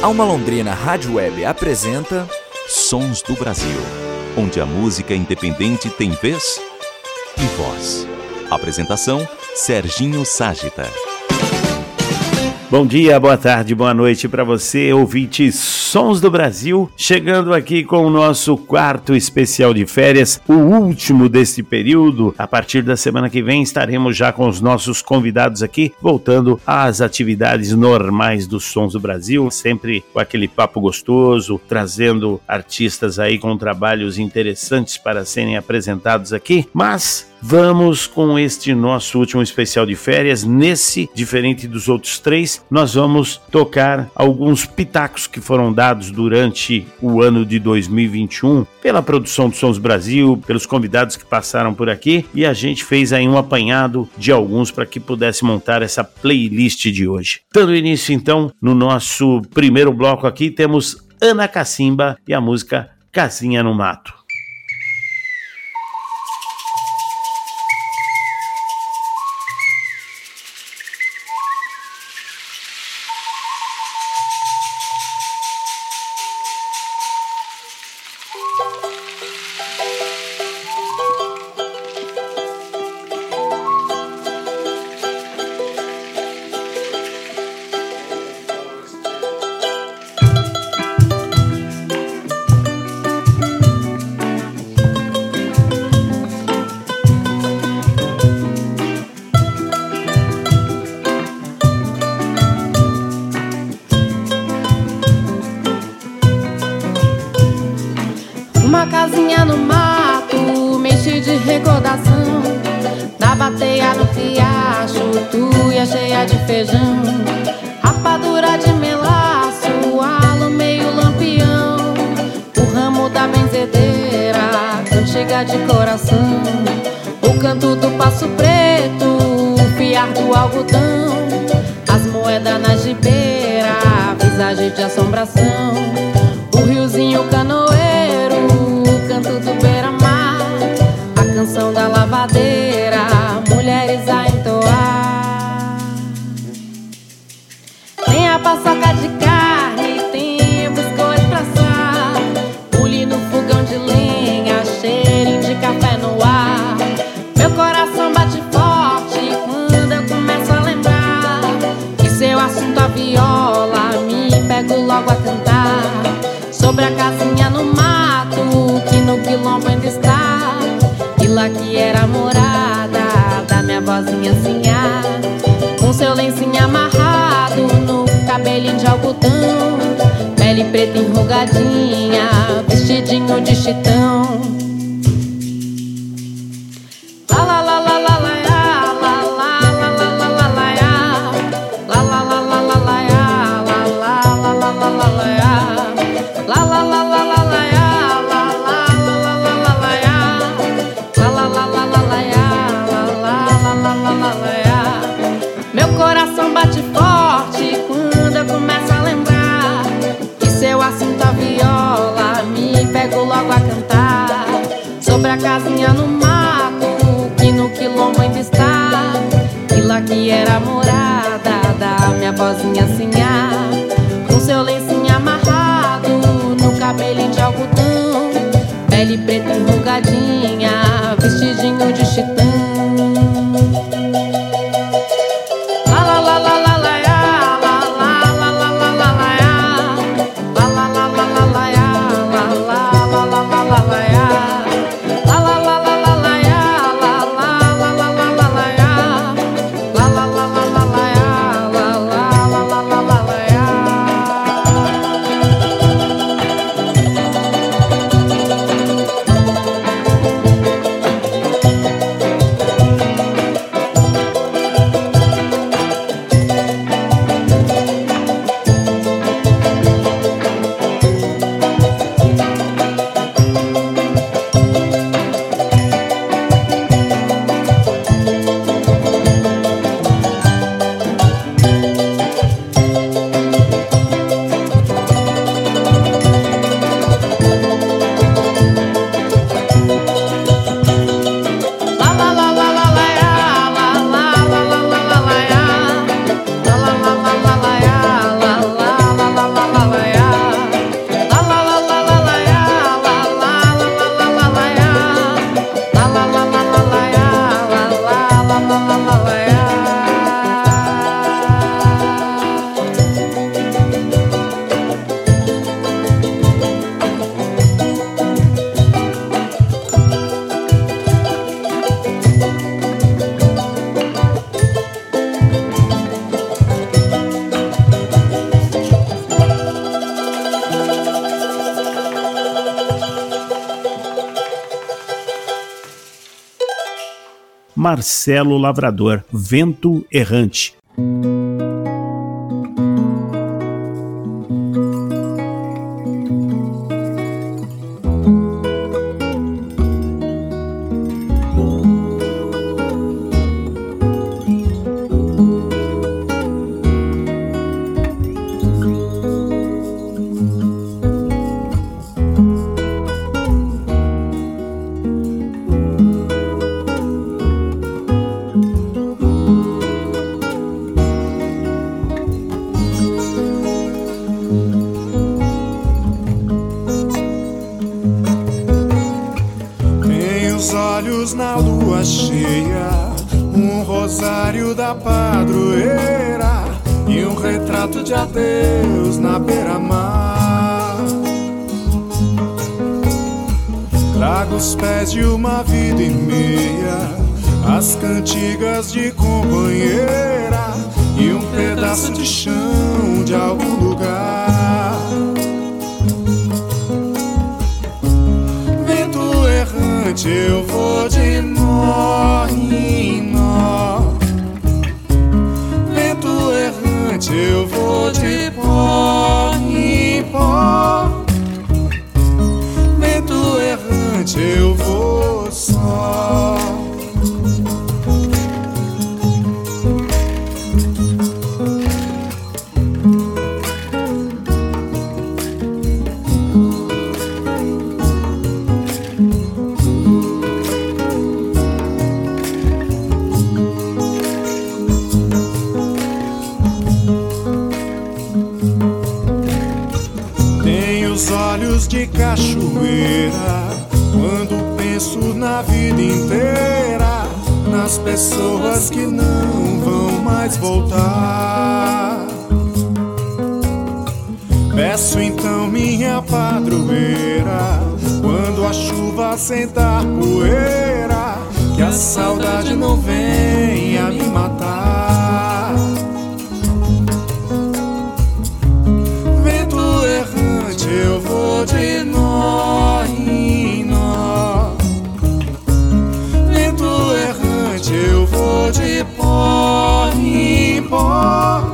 Alma Londrina Rádio Web apresenta Sons do Brasil, onde a música independente tem vez e voz. Apresentação Serginho Ságita. Bom dia, boa tarde, boa noite para você, ouvinte Sons do Brasil, chegando aqui com o nosso quarto especial de férias, o último desse período. A partir da semana que vem estaremos já com os nossos convidados aqui, voltando às atividades normais dos Sons do Brasil, sempre com aquele papo gostoso, trazendo artistas aí com trabalhos interessantes para serem apresentados aqui, mas Vamos com este nosso último especial de férias. Nesse, diferente dos outros três, nós vamos tocar alguns pitacos que foram dados durante o ano de 2021 pela produção do Sons Brasil, pelos convidados que passaram por aqui e a gente fez aí um apanhado de alguns para que pudesse montar essa playlist de hoje. Dando início então no nosso primeiro bloco aqui, temos Ana Cacimba e a música Casinha no Mato. Uma casinha no mato, me de recordação. Na bateia no riacho, tu ia cheia de feijão. Rapadura de melaço, alo meio lampião. O ramo da benzedeira, chega de coração. O canto do passo preto, o fiar do algodão. As moedas na gibeira, visagem de assombração. sozinha Com seu lencinho amarrado no cabelinho de algodão Pele preta enrugadinha, vestidinho de chitão. que era morada da minha vozinha sinhá. Com seu lencinho amarrado no cabelo de algodão, pele preta enrugadinha, vestidinho de Marcelo Lavrador, Vento Errante. rios de cachoeira. Quando penso na vida inteira, nas pessoas que não vão mais voltar. Peço então minha padroeira, quando a chuva sentar poeira, que a saudade não venha me matar. amor.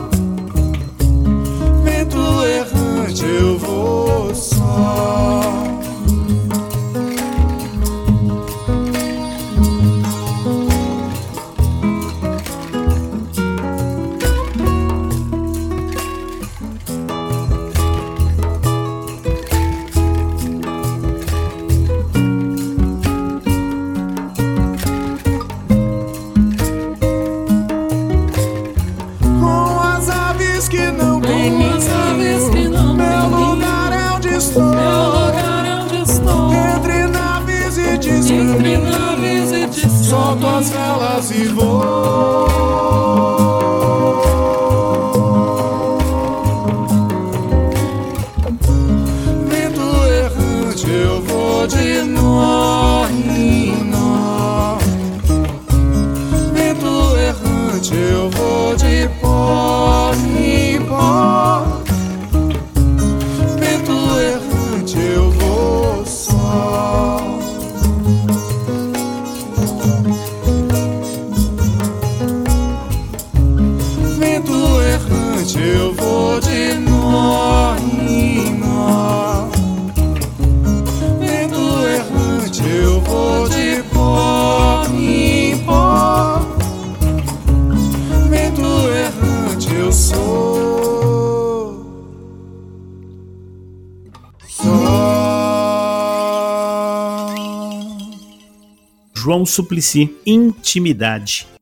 João Suplicy, Intimidade.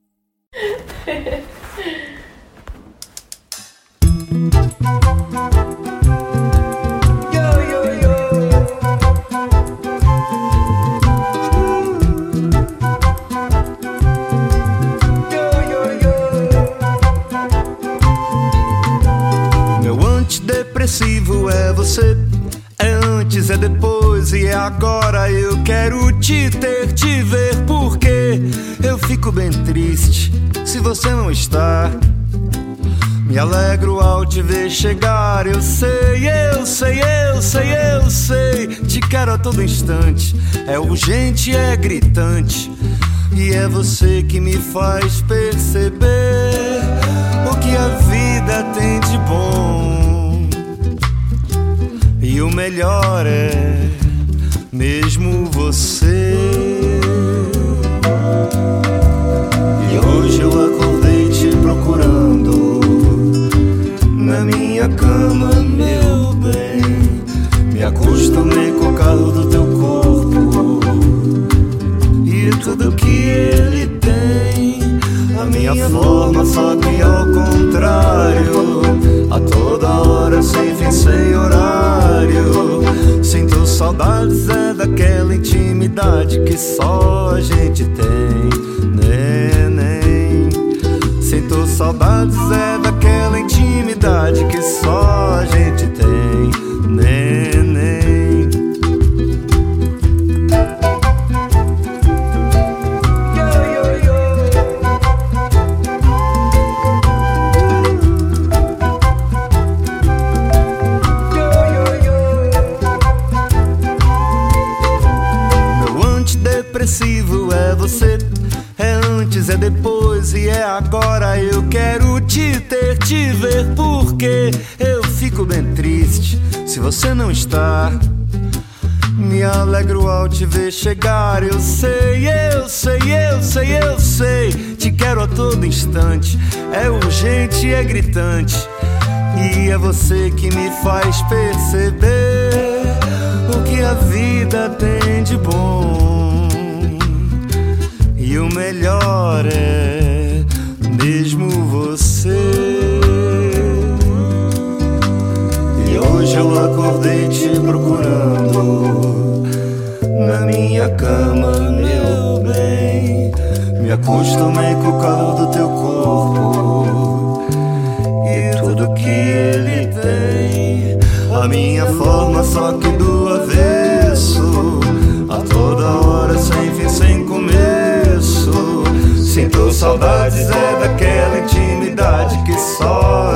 Se você não está. Me alegro ao te ver chegar. Eu sei, eu sei, eu sei, eu sei. Te quero a todo instante. É urgente, é gritante. E é você que me faz perceber o que a vida tem de bom. E o melhor é mesmo você. Me acostumei com o calor do teu corpo e tudo que ele tem. A minha forma, só que ao contrário. A toda hora, sem fim, sem horário. Sinto saudades, é daquela intimidade que só a gente tem. Neném. Sinto saudades, é daquela intimidade que só a gente tem. Você não está. Me alegro ao te ver chegar. Eu sei, eu sei, eu sei, eu sei. Te quero a todo instante. É urgente, é gritante. E é você que me faz perceber o que a vida tem de bom. E o melhor é acordei te procurando na minha cama, meu bem. Me acostumei com o calor do teu corpo e tudo que ele tem. A minha forma, só que do avesso. A toda hora, sem fim, sem começo. Sinto saudades, é daquela intimidade que só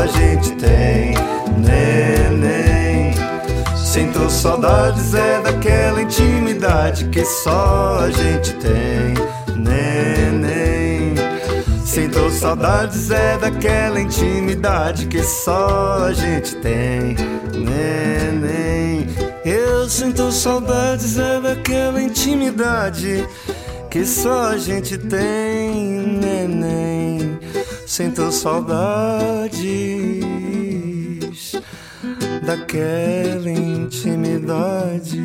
saudades, é daquela intimidade que só a gente tem. Neném. Sinto saudades, é daquela intimidade que só a gente tem. Neném. Eu sinto saudades, é daquela intimidade que só a gente tem. Neném. Sinto saudades daquela intimidade.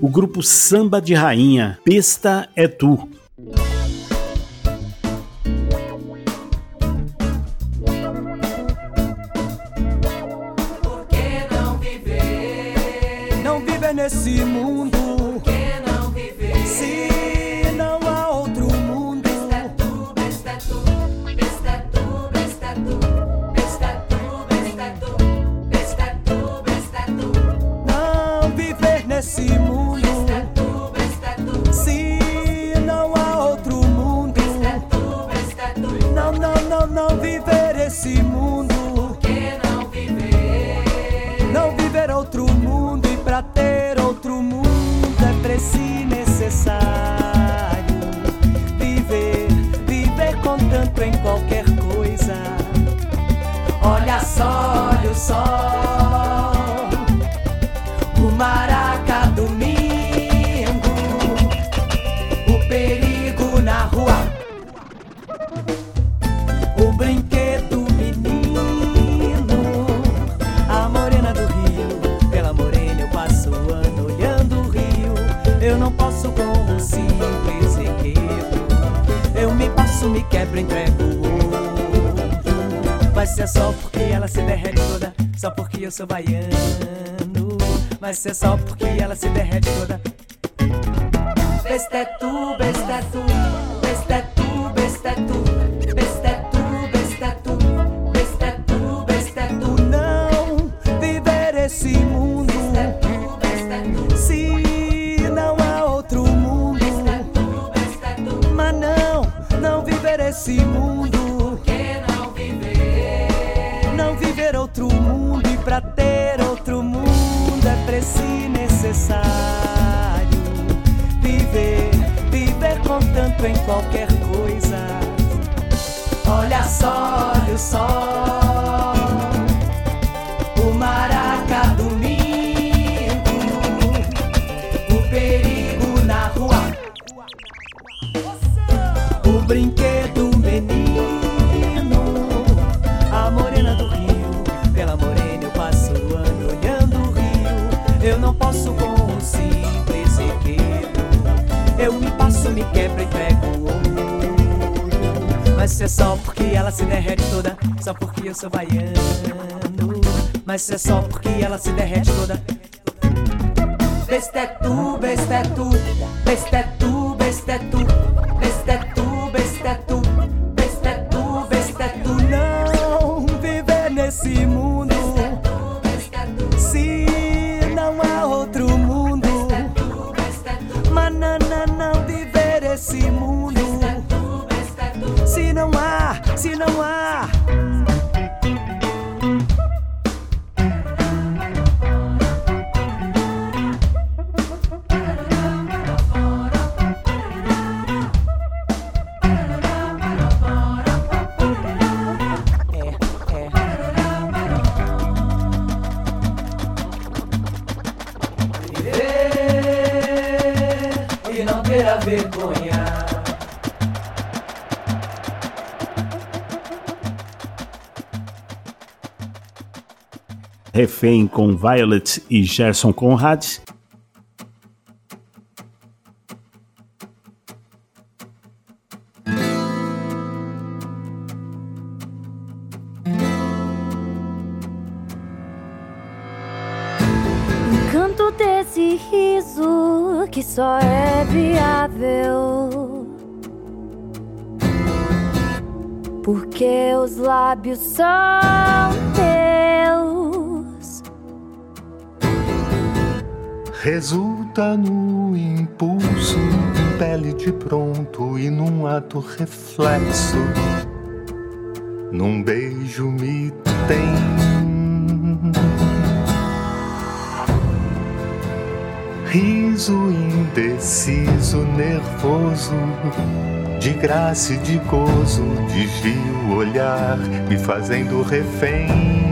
O grupo Samba de Rainha, Pesta é Tu. Eu não posso com um simples requebro. Eu me passo, me quebro, entrego. Vai ser só porque ela se derrete toda, só porque eu sou baiano. Vai ser só porque ela se derrete toda. Besta é tu, besta em qualquer coisa. Olha só, olha só, Mas é só porque ela se derrete toda, só porque eu sou baiano. Mas é só porque ela se derrete toda. Besta é tu, se não há. Refém com Violet e Gerson Conrad. Encanto desse riso que só é viável. Porque os lábios são reflexo. Num beijo me tem. Riso indeciso, nervoso, de graça e de gozo, desvio o olhar, me fazendo refém.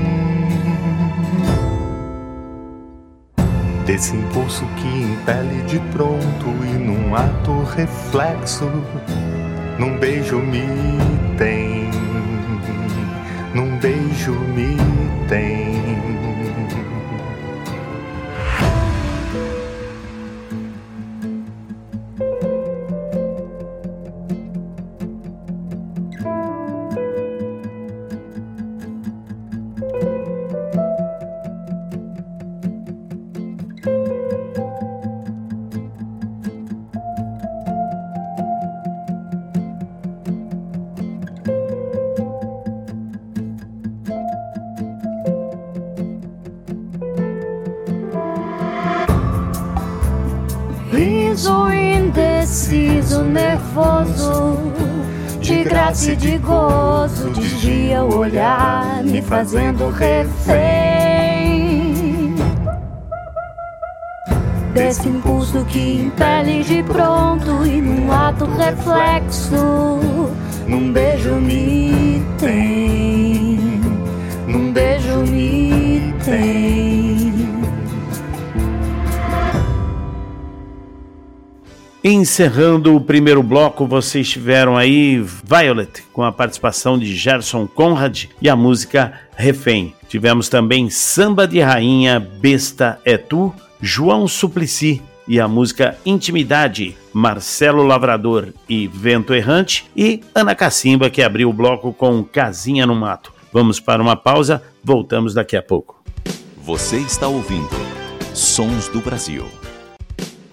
Desse impulso que impele de pronto e num ato reflexo, num beijo me tem, num beijo me tem. De graça e de gozo, desvia o olhar, me fazendo refém. Desse impulso que impele de pronto e num ato reflexo, num beijo me tem, num beijo me tem. Encerrando o primeiro bloco, vocês tiveram aí Violet, com a participação de Gerson Conrad e a música Refém. Tivemos também Samba de Rainha, Besta é Tu, João Suplicy e a música Intimidade, Marcelo Lavrador e Vento Errante, e Ana Cacimba, que abriu o bloco com Casinha no Mato. Vamos para uma pausa, voltamos daqui a pouco. Você está ouvindo Sons do Brasil.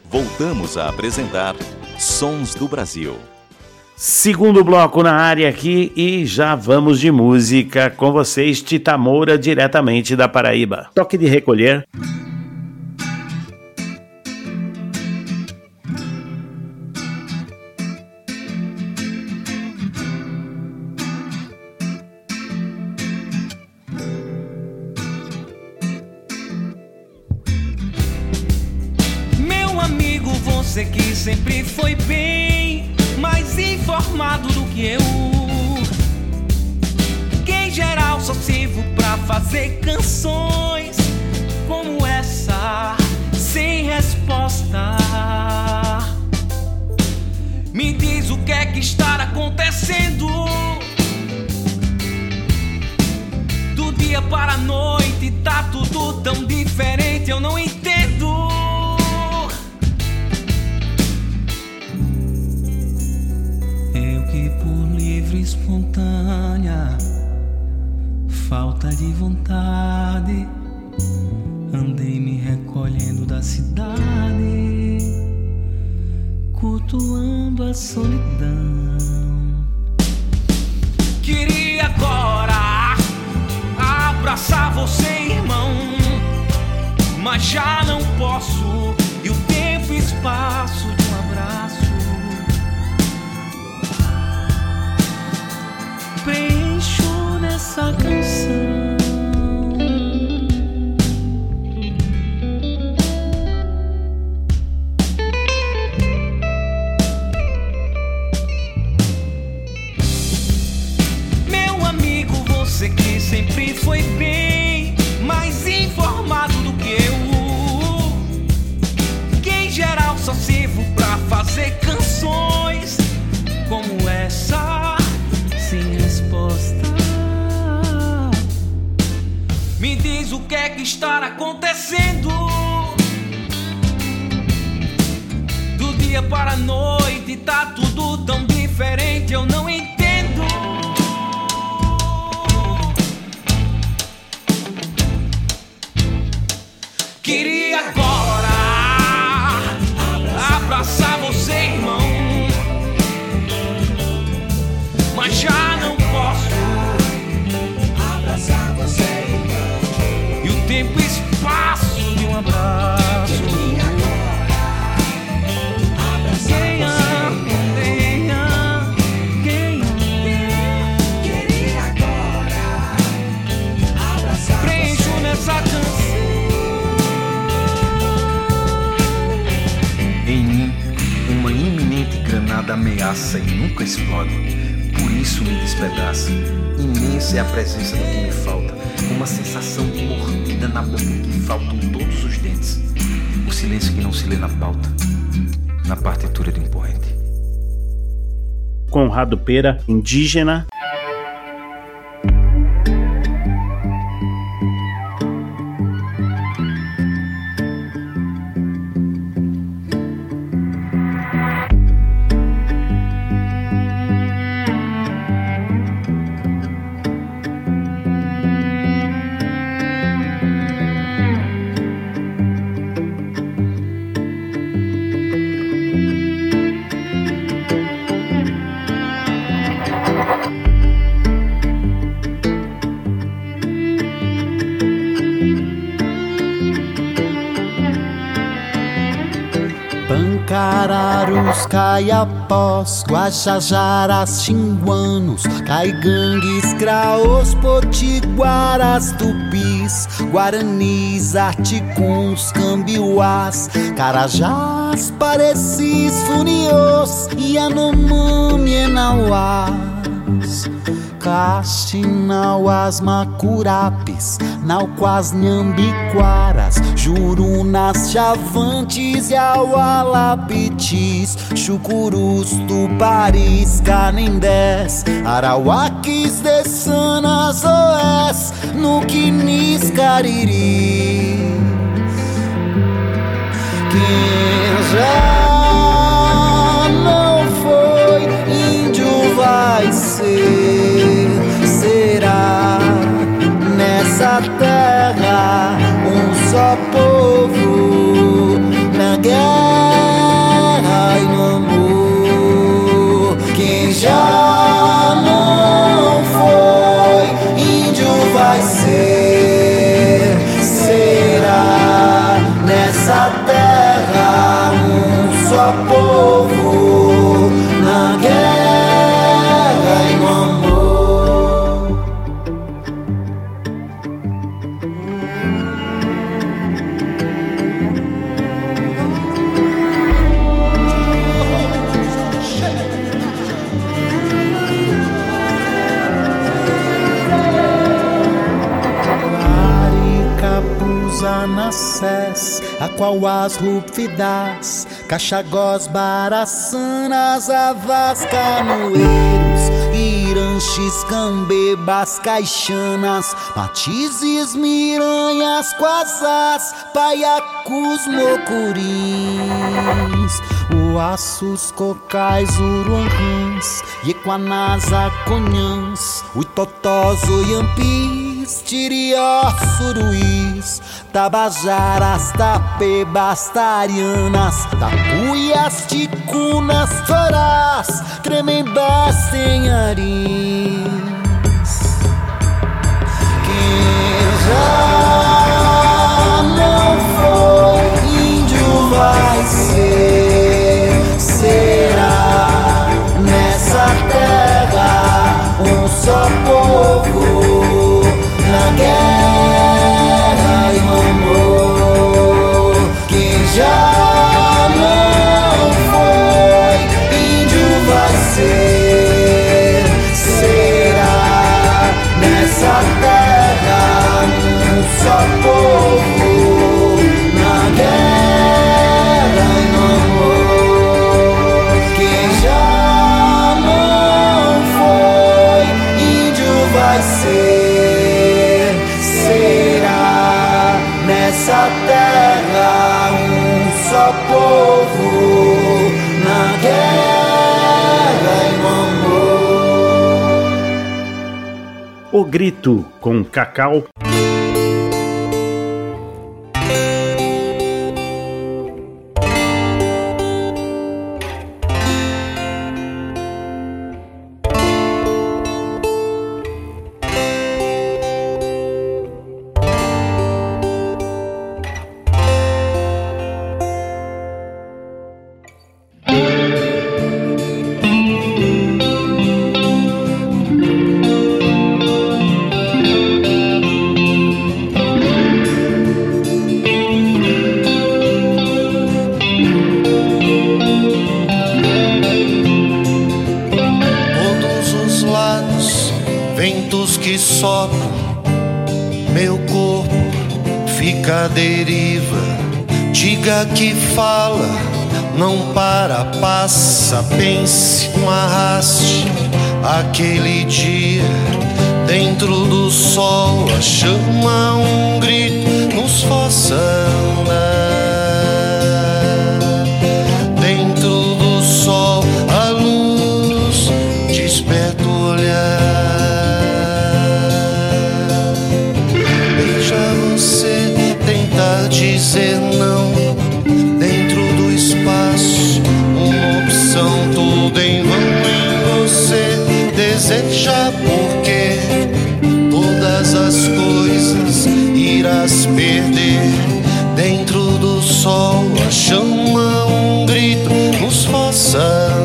Voltamos a apresentar Sons do Brasil. Segundo bloco na área aqui e já vamos de música com vocês, Tita Moura, diretamente da Paraíba. Toque de recolher. Você que sempre foi bem. mais informado do que eu. Que em geral só sirvo pra fazer canções como essa, sem resposta. Me diz o que é que está acontecendo. Do dia para a noite tá tudo tão diferente, eu não entendo. Que por livre espontânea falta de vontade andei me recolhendo da cidade, cultuando a solidão. Queria agora abraçar você, irmão, mas já não posso. E o tempo e espaço preencho nessa canção. O que é que está acontecendo. Do dia para a noite tá tudo tão diferente, eu não entendo. Ameaça e nunca explode. Por isso me despedaça. Imensa é a presença do que me falta. Uma sensação de mordida na boca em que faltam todos os dentes. O silêncio que não se lê na pauta, na partitura de um poeta. Conrado Pera, indígena. Caiapós, guajajaras, xinguanos, caigangues, graos, potiguaras, tupis, guaranis, articuns, cambiuás, carajás, parecis, funios, yanomami, enauás. Caxinauas, macurapes, nauquas, nhambiquaras, jurunas, chavantes, yaualapitis, chucurus, tuparis, canindés, arauaques, dessanas, oés, nuquinis, cariris. Quem já não foi índio vai ser, nessa terra um só povo na guerra e no amor. Quem já não foi índio vai ser, será nessa terra um só povo A qual as rupidas, Caxagós, Baraçanas, Avas, Canoeiros, Iranches, Cambebas, Caixanas, Matizes, Miranhas, Quasás, Paiacus, Mocurins, Uaços, Cocais, Uruãs, Iequanás, Aconhãs, Uitotós, Oiampis, Tirió, Suruís, Tabajaras, Tapebas, Tarianas, Tapuias, Ticunas, Torás, Tremembás, Senharins. Quem já não foi índio vai ser, será nessa terra um só povo Grito com Cacau. Não para, passa, pense, um arraste. Aquele dia, dentro do sol, a chama, um grito, nos faça andar. Deseja porque todas as coisas irás perder. Dentro do sol, a chama, um grito, nos faça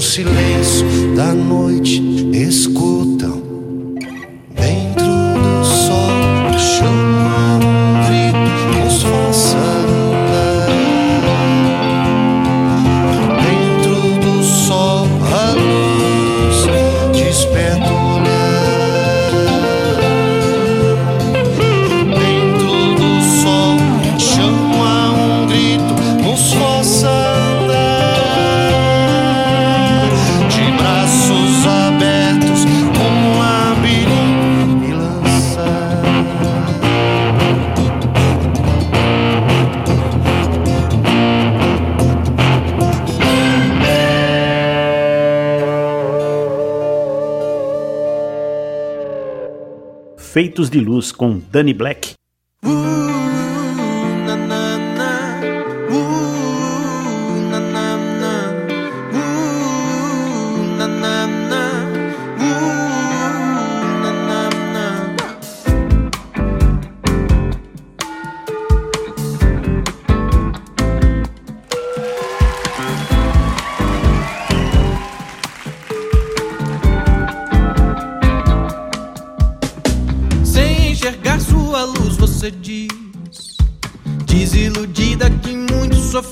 silêncio Minutos de Luz com Danny Black,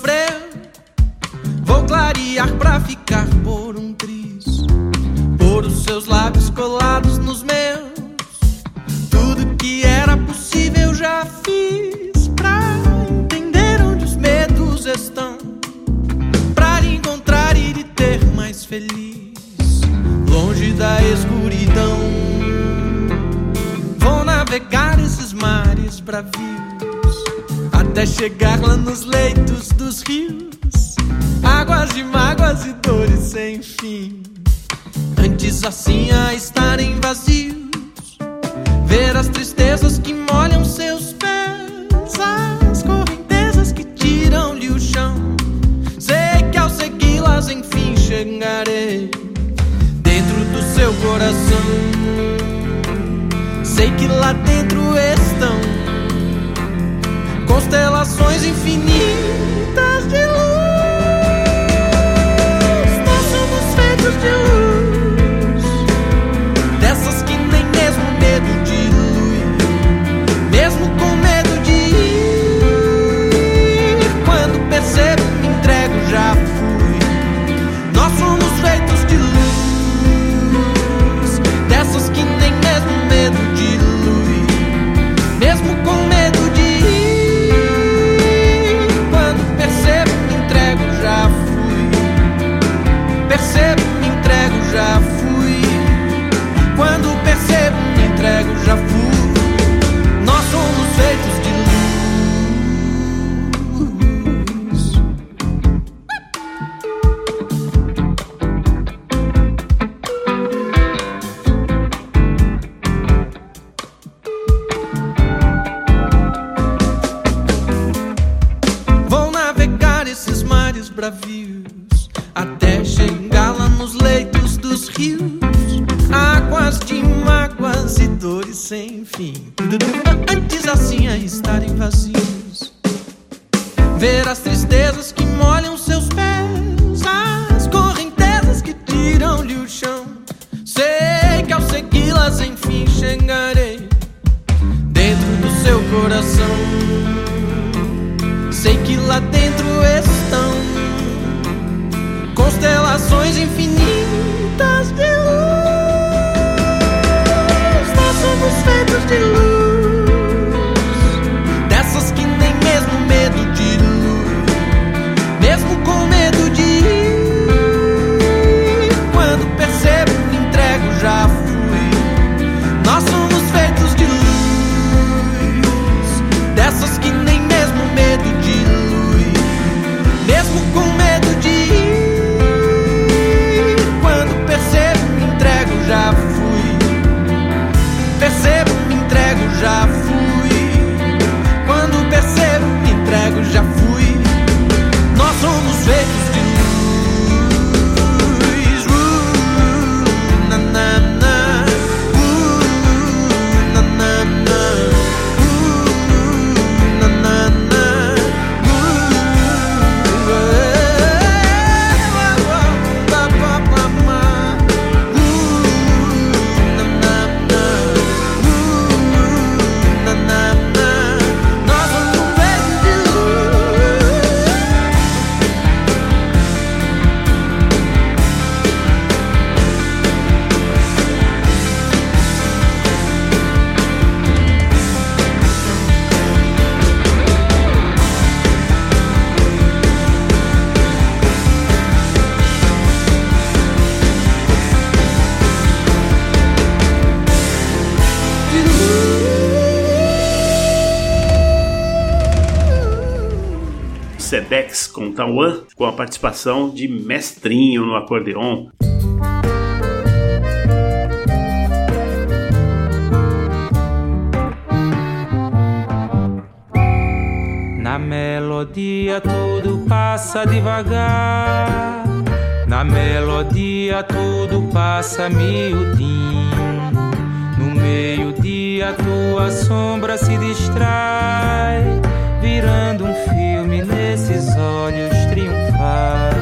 breve vou clarear pra ficar por um triz. Por os seus lábios colados nos meus, tudo que era possível já fiz pra entender onde os medos estão, pra encontrar e lhe ter mais feliz, longe da escuridão. Vou navegar esses mares bravios até chegar lá nos leitos dos rios, águas de mágoas e dores sem fim. Antes assim a estarem vazios, ver as tristezas que molham seus pés, as correntezas que tiram-lhe o chão. Sei que ao segui-las enfim chegarei dentro do seu coração. Sei que lá dentro estão constelações infinitas de luz. Nós somos feitos de luz. Tex com Taiwan, com a participação de Mestrinho no acordeon. Na melodia tudo passa devagar. Na melodia tudo passa miudinho. No meio-dia tua sombra se distrai, virando um filme nesses olhos triunfais.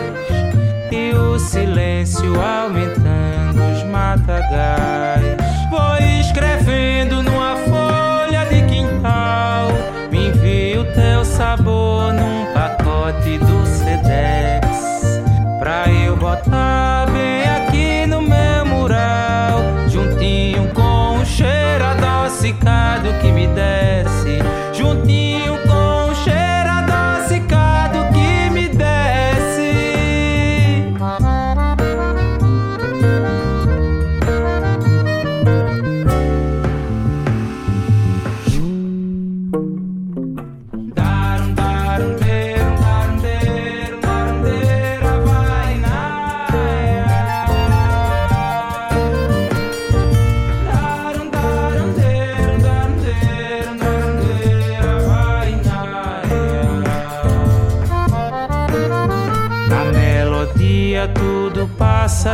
E o silêncio aumentando os matagais. Vou escrevendo numa folha de quintal. Me envia o teu sabor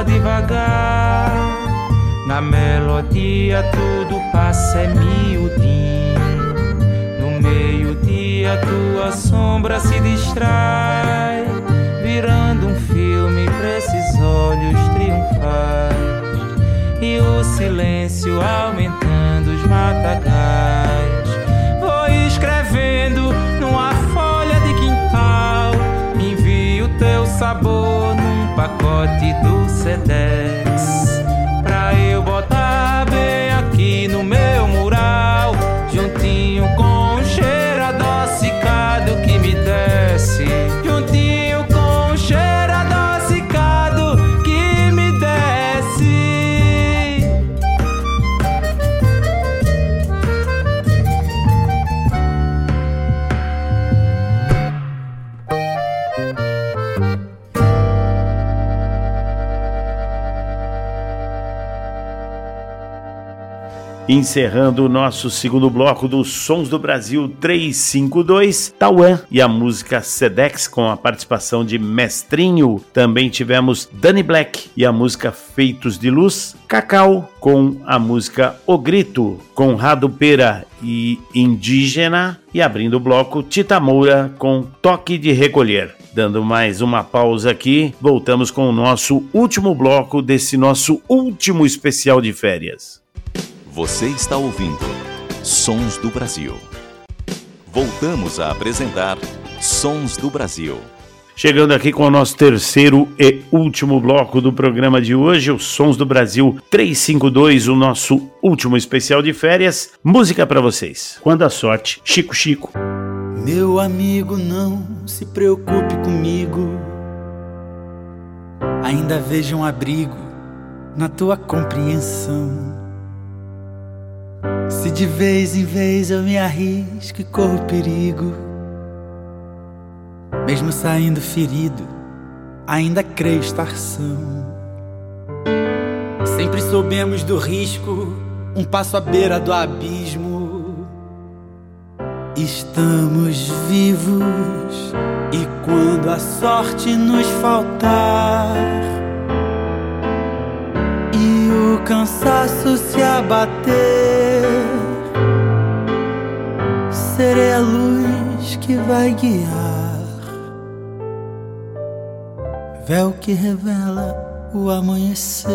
devagar. Na melodia tudo passa é miudinho. No meio-dia tua sombra se distrai, virando um filme pra esses olhos triunfais. E o silêncio aumentando os matagais. Pacote do Sedex. Pra eu botar bem aqui no meu mural. Juntinho com Encerrando o nosso segundo bloco dos Sons do Brasil 352, Tauan e a música Sedex com a participação de Mestrinho. Também tivemos Danny Black e a música Feitos de Luz, Cacau com a música O Grito, Conrado Pera e Indígena e abrindo o bloco Tita Moura com Toque de Recolher. Dando mais uma pausa aqui, voltamos com o nosso último bloco desse nosso último especial de férias. Você está ouvindo Sons do Brasil. Voltamos a apresentar Sons do Brasil. Chegando aqui com o nosso terceiro e último bloco do programa de hoje, os Sons do Brasil 352, o nosso último especial de férias. Música para vocês. Quando a sorte, Chico Chico. Meu amigo, não se preocupe comigo. Ainda vejo um abrigo na tua compreensão. Se de vez em vez eu me arrisco e corro perigo, mesmo saindo ferido, ainda creio estar são. Sempre soubemos do risco, um passo à beira do abismo. Estamos vivos e quando a sorte nos faltar cansaço se abater, serei a luz que vai guiar, véu que revela o amanhecer.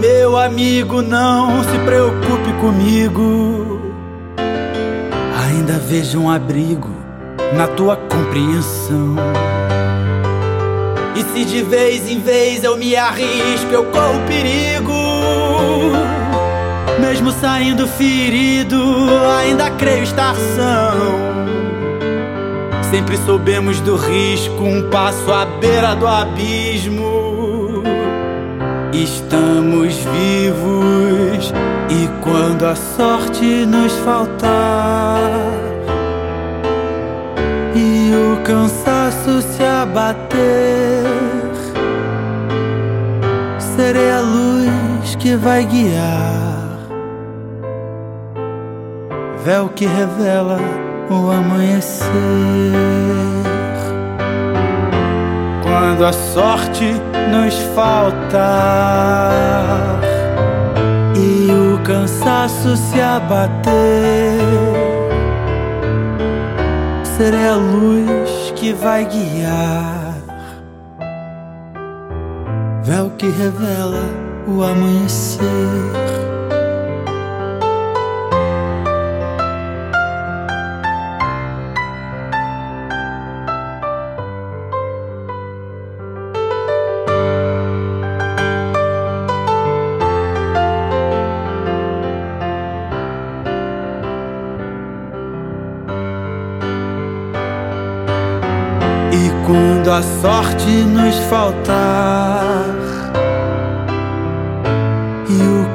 Meu amigo, não se preocupe comigo. Ainda vejo um abrigo na tua compreensão. E se de vez em vez eu me arrisco, eu corro perigo. Mesmo saindo ferido, ainda creio estar são. Sempre soubemos do risco, um passo à beira do abismo. Estamos vivos e quando a sorte nos faltar e o cansaço se abater, que vai guiar, véu que revela o amanhecer. Quando a sorte nos faltar e o cansaço se abater, serei a luz que vai guiar. Véu que revela o amanhecer. E quando a sorte nos faltar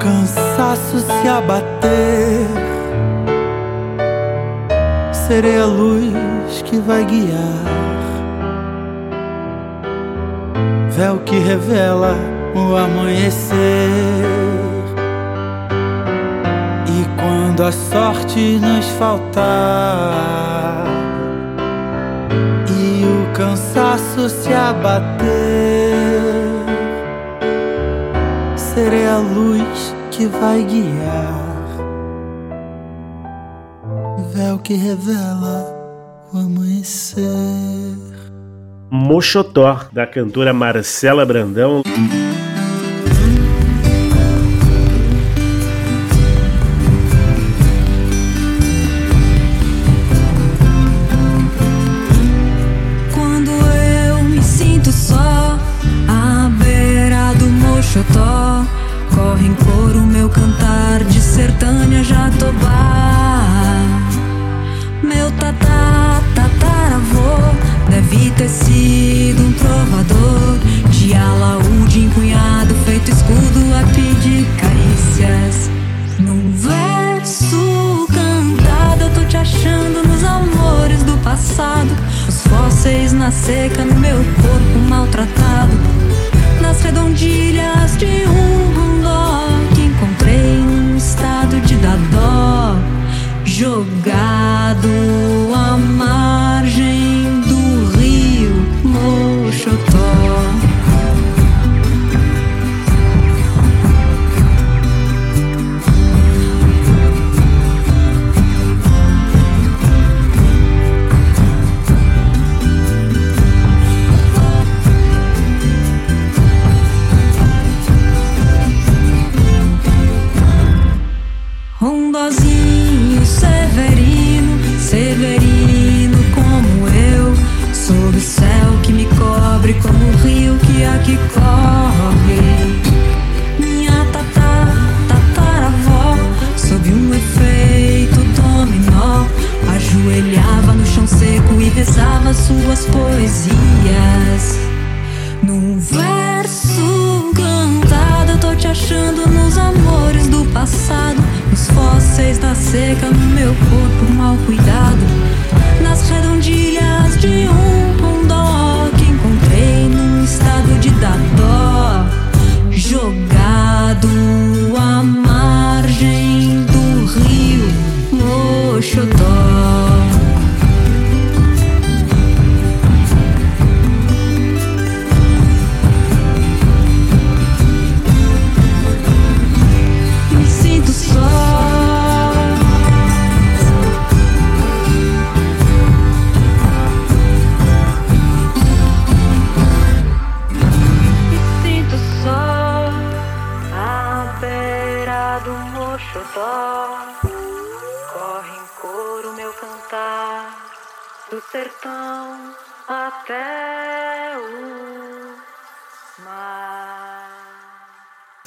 cansaço se abater, serei a luz que vai guiar. Véu que revela o amanhecer. E quando a sorte nos faltar e o cansaço se abater, serei a luz que vai guiar. Véu que revela o amanhecer. Mochotó, da cantora Marcela Brandão.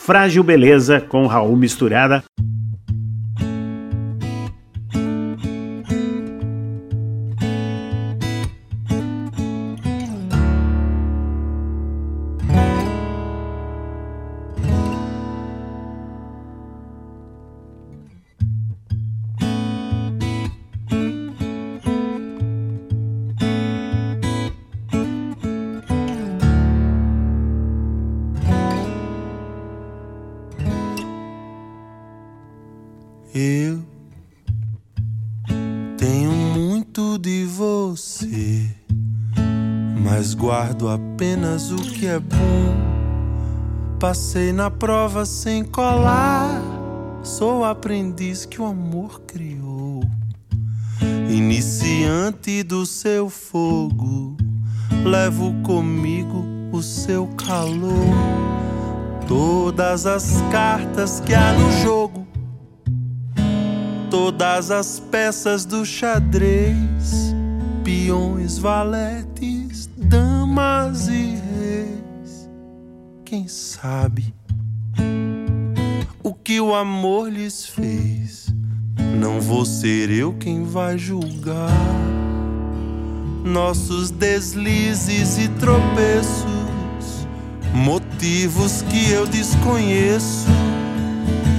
Frágil Beleza com Raul Misturada. Passei na prova sem colar, sou aprendiz que o amor criou. Iniciante do seu fogo, levo comigo o seu calor. Todas as cartas que há no jogo, todas as peças do xadrez, peões, valetes, damas e. Quem sabe o que o amor lhes fez? Não vou ser eu quem vai julgar nossos deslizes e tropeços, motivos que eu desconheço.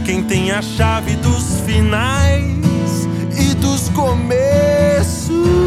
Quem tem a chave dos finais e dos começos.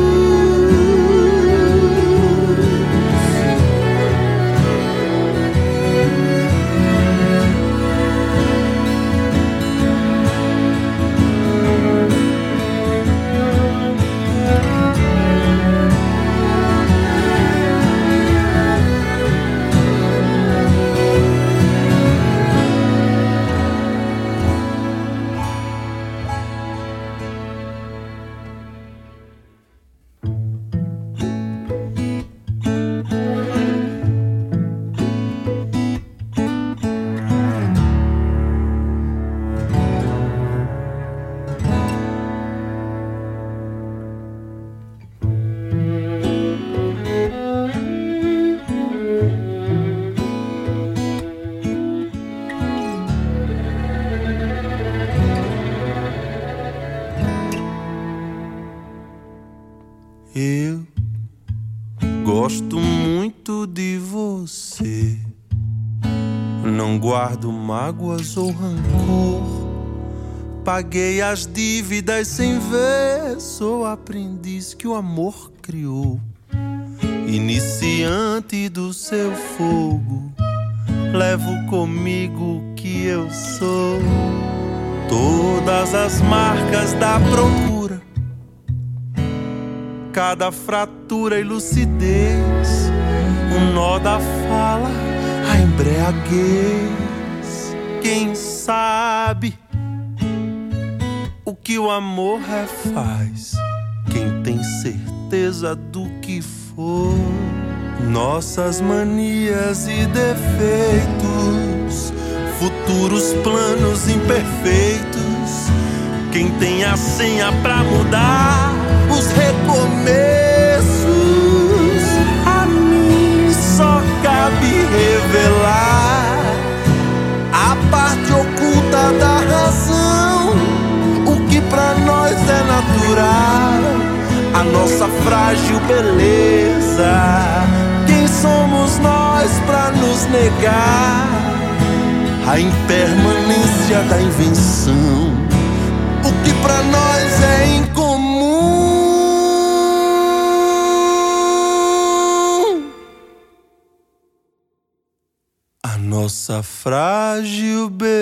Mágoas ou rancor. Paguei as dívidas sem ver. Sou aprendiz que o amor criou. Iniciante do seu fogo. Levo comigo o que eu sou. Todas as marcas da procura cada fratura e lucidez, um nó da fala, a embriaguez. Quem sabe o que o amor refaz? Quem tem certeza do que for? Nossas manias e defeitos, futuros planos imperfeitos. Quem tem a senha pra mudar os recomeços? A mim só cabe revelar parte oculta da razão, o que pra nós é natural, a nossa frágil beleza. Quem somos nós pra nos negar a impermanência da invenção? o que pra nós é incomum. Nossa frágil beleza.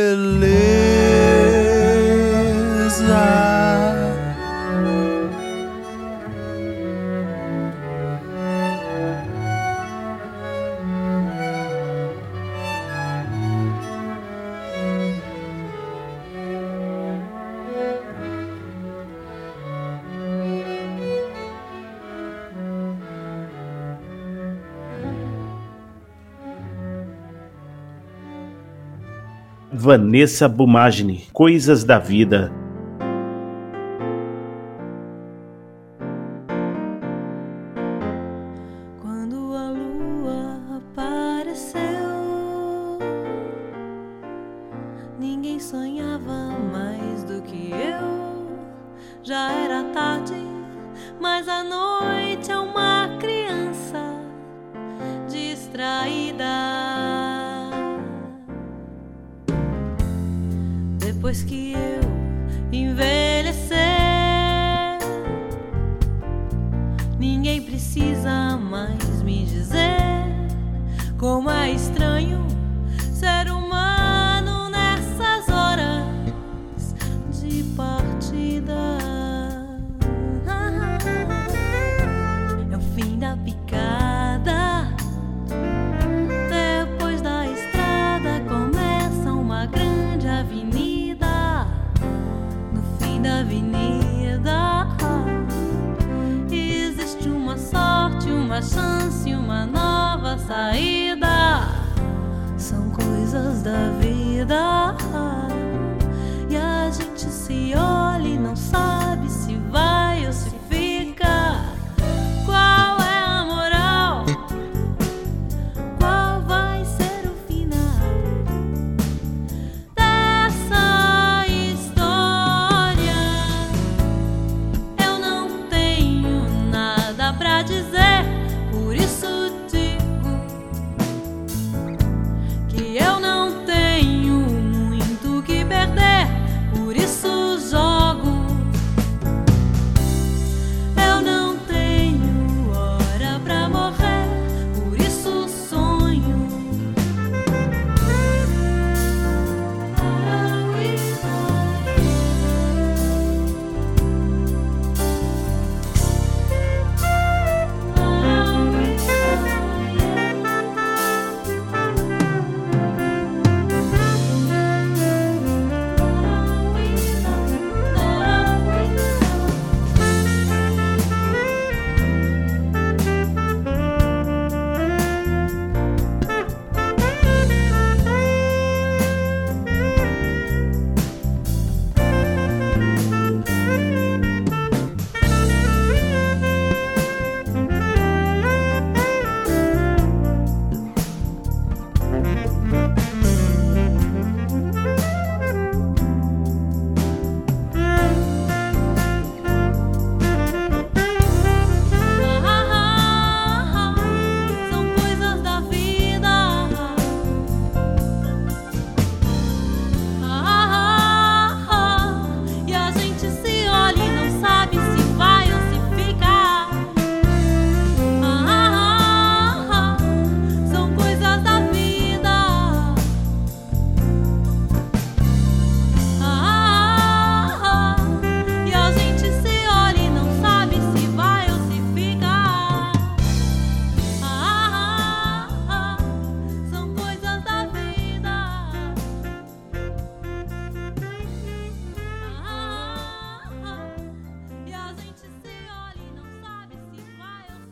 Vanessa Bumagni, Coisas da Vida.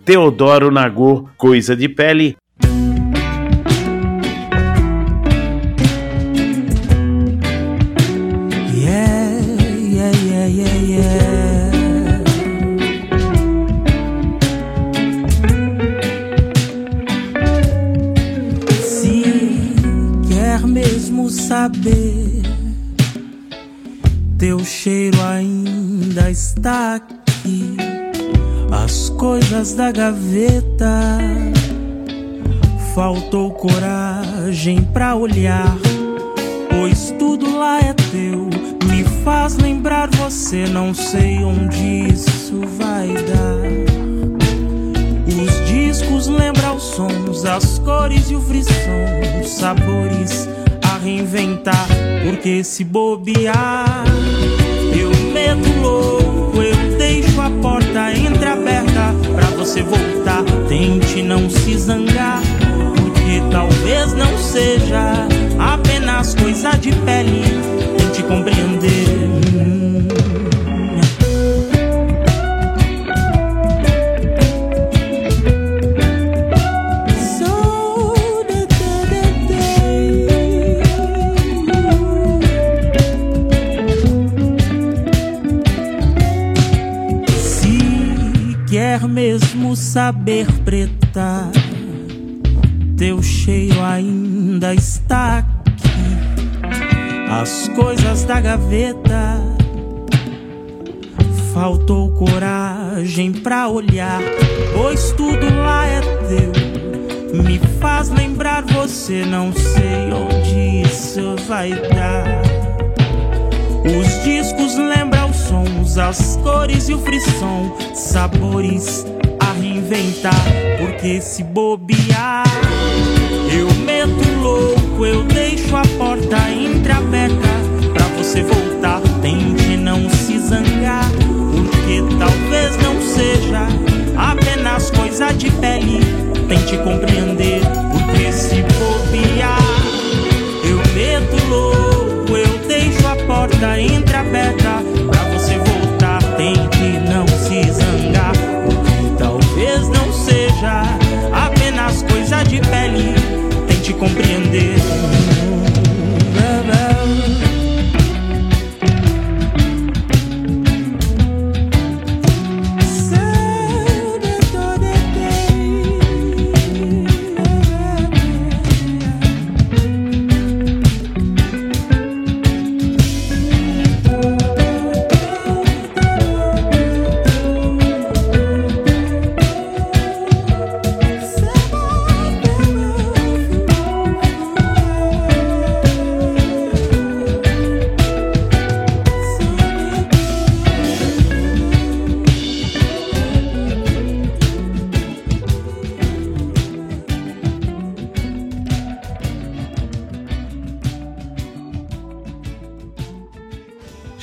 Teodoro Nagô, Coisa de Pele. Saber, teu cheiro ainda está coisas da gaveta. Faltou coragem pra olhar pois tudo lá é teu. Me faz lembrar você, não sei onde isso vai dar. Os discos lembram os sons, as cores e o frisson, os sabores a reinventar. Porque se bobear, você voltar. Tente não se zangar, porque talvez não seja apenas coisa de pele. Tente compreender. Saber preta, teu cheiro ainda está aqui. As coisas da gaveta. Faltou coragem pra olhar, pois tudo lá é teu. Me faz lembrar você, não sei onde isso vai dar. Os discos lembram os sons, as cores e o frisson, sabores a reinventar. Porque se bobear, eu meto louco, eu deixo a porta entreaberta pra você voltar. Tente não se zangar, porque talvez não seja apenas coisa de pele. Tente compreender, porque se bobear, eu meto louco, eu deixo a porta entreaberta de pele tente compreender.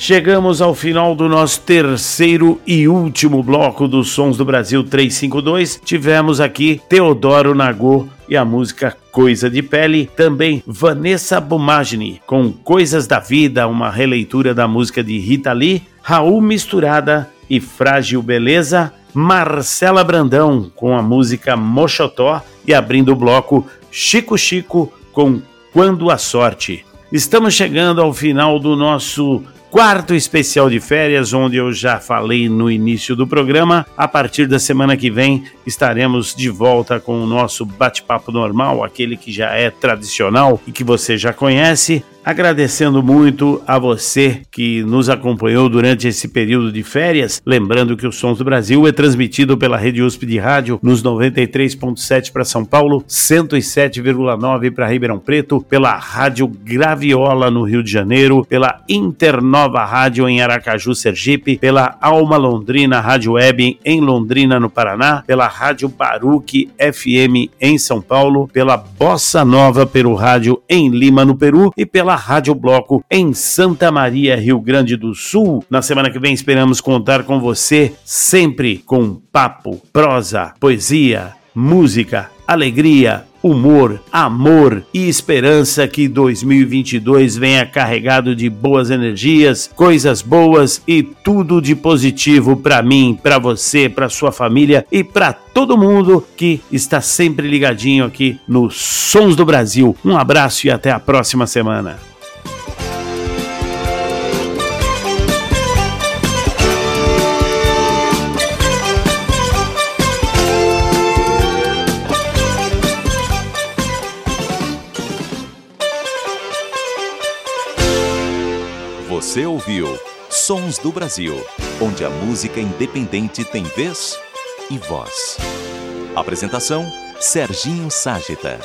Chegamos ao final do nosso terceiro e último bloco dos Sons do Brasil 352. Tivemos aqui Teodoro Nagô e a música Coisa de Pele, também Vanessa Bumagni com Coisas da Vida, uma releitura da música de Rita Lee, Raul Misturada e Frágil Beleza, Marcela Brandão com a música Mochotó e abrindo o bloco Chico Chico com Quando a Sorte. Estamos chegando ao final do nosso quarto especial de férias, onde eu já falei no início do programa. A partir da semana que vem estaremos de volta com o nosso bate-papo normal, aquele que já é tradicional e que você já conhece. Agradecendo muito a você que nos acompanhou durante esse período de férias. Lembrando que o Sons do Brasil é transmitido pela Rede USP de Rádio nos 93.7 para São Paulo, 107,9 para Ribeirão Preto, pela Rádio Graviola no Rio de Janeiro, pela Internova Rádio em Aracaju, Sergipe, pela Alma Londrina Rádio Web em Londrina, no Paraná, pela Rádio Baruque FM em São Paulo, pela Bossa Nova Peru Rádio em Lima, no Peru e pela Rádio Bloco em Santa Maria, Rio Grande do Sul. Na semana que vem esperamos contar com você sempre com papo, prosa, poesia, música, alegria, humor, amor e esperança que 2022 venha carregado de boas energias, coisas boas e tudo de positivo para mim, para você, para sua família e para todo mundo que está sempre ligadinho aqui no Sons do Brasil. Um abraço e até a próxima semana. Você ouviu Sons do Brasil, onde a música independente tem vez e voz. Apresentação: Serginho Ságita.